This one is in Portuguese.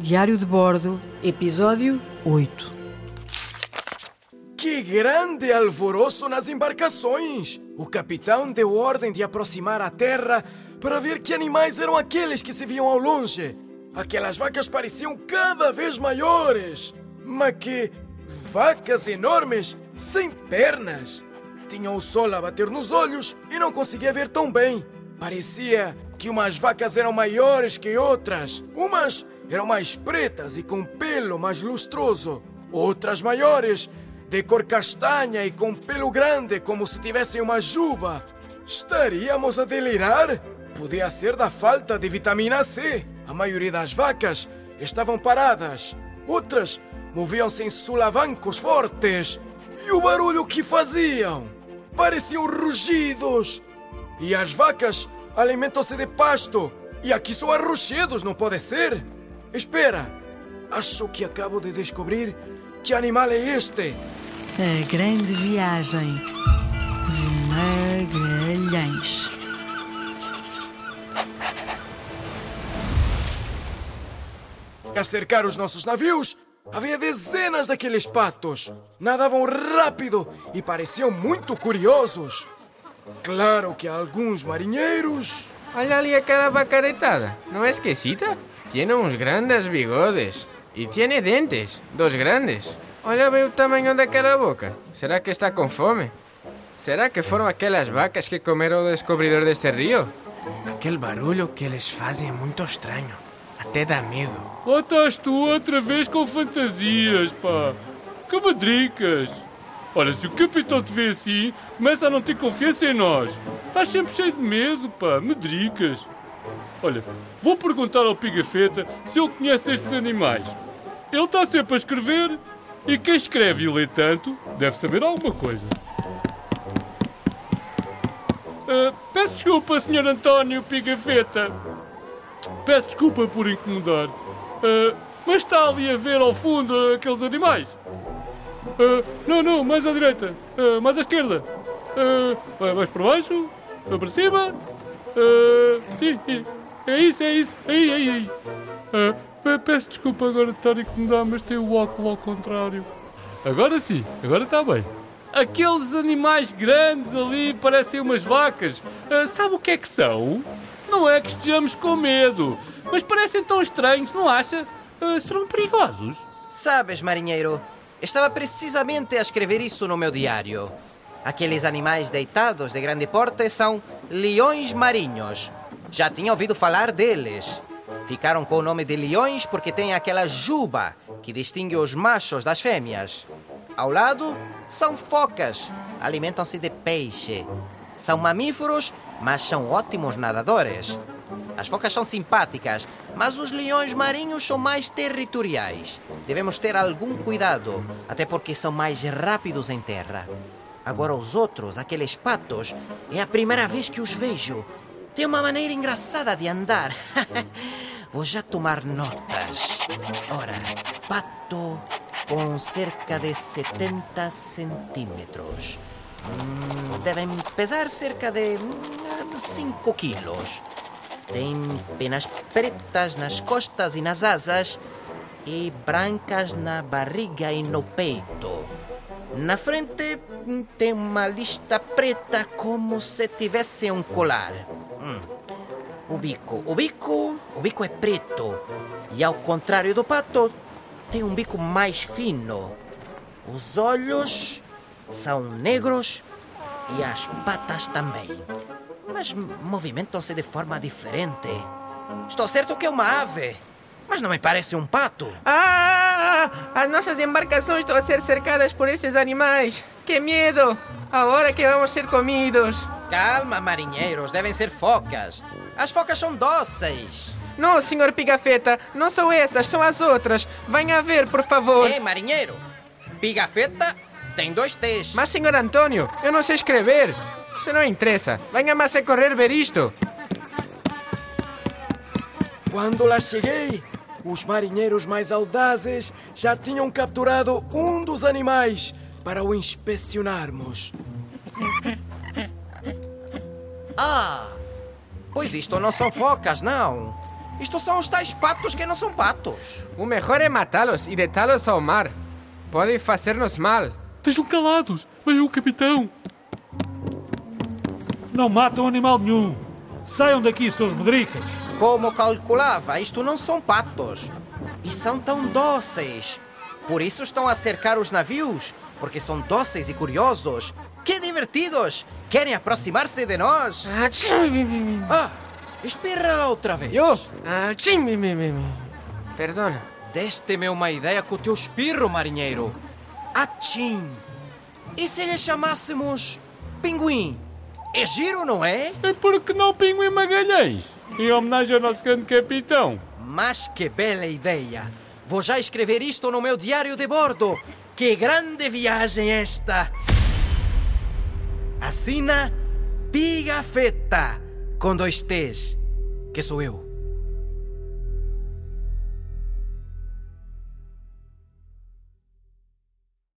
Diário de Bordo, Episódio 8. Que grande alvoroço nas embarcações! O capitão deu ordem de aproximar a terra para ver que animais eram aqueles que se viam ao longe. Aquelas vacas pareciam cada vez maiores. Mas que vacas enormes, sem pernas! Tinham o sol a bater nos olhos e não conseguia ver tão bem. Parecia que umas vacas eram maiores que outras. Umas eram mais pretas e com pelo mais lustroso. Outras maiores, de cor castanha e com pelo grande, como se tivessem uma juba. Estaríamos a delirar? Podia ser da falta de vitamina C. A maioria das vacas estavam paradas. Outras moviam-se em sulavancos fortes. E o barulho que faziam? Pareciam rugidos. E as vacas alimentam-se de pasto. E aqui só há rochedos, não pode ser? Espera, acho que acabo de descobrir que animal é este. A Grande Viagem de Magalhães. A cercar os nossos navios, havia dezenas daqueles patos. Nadavam rápido e pareciam muito curiosos. Claro que alguns marinheiros. Olha ali aquela vaca deitada. ¿No es quesita? Tiene uns grandes bigodes. E tiene dentes. Dos grandes. Olha bem o tamanho daquela boca. Será que está com fome? Será que foram aquelas vacas que comeram o descobridor deste rio? Aquele barulho que eles fazem é muito estranho. Até dá medo. Lá estás tu outra vez com fantasias, pá. Que madricas. Olha, se o capitão te vê assim, começa a não ter confiança em nós. Estás sempre cheio de medo, pá. Medricas. Olha, vou perguntar ao Pigafetta se ele conhece estes animais. Ele está sempre a escrever e quem escreve e lê tanto deve saber alguma coisa. Ah, peço desculpa, Sr. António Pigafetta. Peço desculpa por incomodar. Ah, mas está ali a ver ao fundo aqueles animais? Ah, não, não, mais à direita. Mais à esquerda. Mais para baixo. Para cima. Sim, é isso, é isso. Aí, aí, aí. Ah, pe- peço desculpa agora de estar a incomodar, mas tem o óculo ao contrário. Agora sim, agora está bem. Aqueles animais grandes ali parecem umas vacas. Ah, sabe o que é que são? Não é que estejamos com medo, mas parecem tão estranhos, não acha? Ah, serão perigosos? Sabes, marinheiro, estava precisamente a escrever isso no meu diário. Aqueles animais deitados de grande porte são leões marinhos. Já tinha ouvido falar deles. Ficaram com o nome de leões porque têm aquela juba que distingue os machos das fêmeas. Ao lado, são focas. Alimentam-se de peixe. São mamíferos, mas são ótimos nadadores. As focas são simpáticas, mas os leões marinhos são mais territoriais. Devemos ter algum cuidado, até porque são mais rápidos em terra. Agora, os outros, aqueles patos, é a primeira vez que os vejo. Tem uma maneira engraçada de andar. Vou já tomar notas. Ora, pato com cerca de 70 centímetros. Hum, devem pesar cerca de 5 quilos. Tem penas pretas nas costas e nas asas e brancas na barriga e no peito. Na frente hum, tem uma lista preta como se tivesse um colar. Hum. O bico, o bico, o bico é preto e ao contrário do pato tem um bico mais fino. Os olhos são negros e as patas também. Mas movimentam-se de forma diferente. Estou certo que é uma ave, mas não me parece um pato. Ah! As nossas embarcações estão a ser cercadas por estes animais. Que medo! Agora que vamos ser comidos. Calma, marinheiros, devem ser focas. As focas são dóceis. Não, senhor Pigafetta, não são essas, são as outras. Venha ver, por favor. Ei, marinheiro, pigafetta tem dois T's. Mas, senhor Antônio, eu não sei escrever. Isso não interessa. Venha mais a correr ver isto. Quando lá cheguei, os marinheiros mais audazes já tinham capturado um dos animais para o inspecionarmos. Ah, pois isto não são focas, não. Isto são os tais patos que não são patos. O mejor é matá-los e deitá-los ao mar. Podem fazer-nos mal. Estejam calados. Veio o capitão. Não matam animal nenhum. Saiam daqui, seus medricas. Como calculava, isto não são patos. E são tão doces. Por isso estão a cercar os navios, porque são doces e curiosos. Que divertidos! Querem aproximar-se de nós? Ah. Ah, espera outra vez. Eu? Ah, mi. Perdona. Deste-me uma ideia com o teu espirro, marinheiro. Atchim! E se lhe chamássemos Pinguim? É giro, não é? E por que não Pinguim Magalhães? Em homenagem ao nosso grande capitão. Mas que bela ideia! Vou já escrever isto no meu diário de bordo. Que grande viagem esta! Assina Pigafetta, com dois T's, que sou eu.